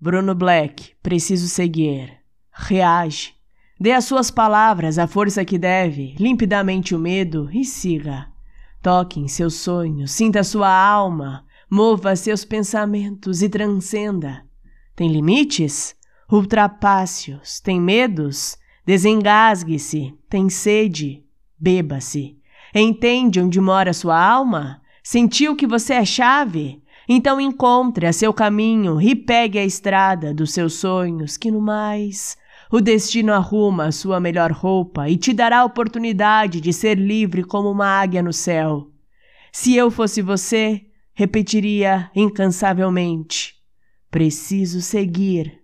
Bruno Black, preciso seguir. Reage. Dê às suas palavras a força que deve, limpidamente o medo e siga. Toque em seus sonhos, sinta sua alma, mova seus pensamentos e transcenda. Tem limites? Ultrapasse-os. Tem medos? Desengasgue-se. Tem sede? Beba-se. Entende onde mora sua alma? Sentiu que você é chave? Então encontre a seu caminho e pegue a estrada dos seus sonhos, que no mais o destino arruma a sua melhor roupa e te dará a oportunidade de ser livre como uma águia no céu. Se eu fosse você, repetiria incansavelmente: preciso seguir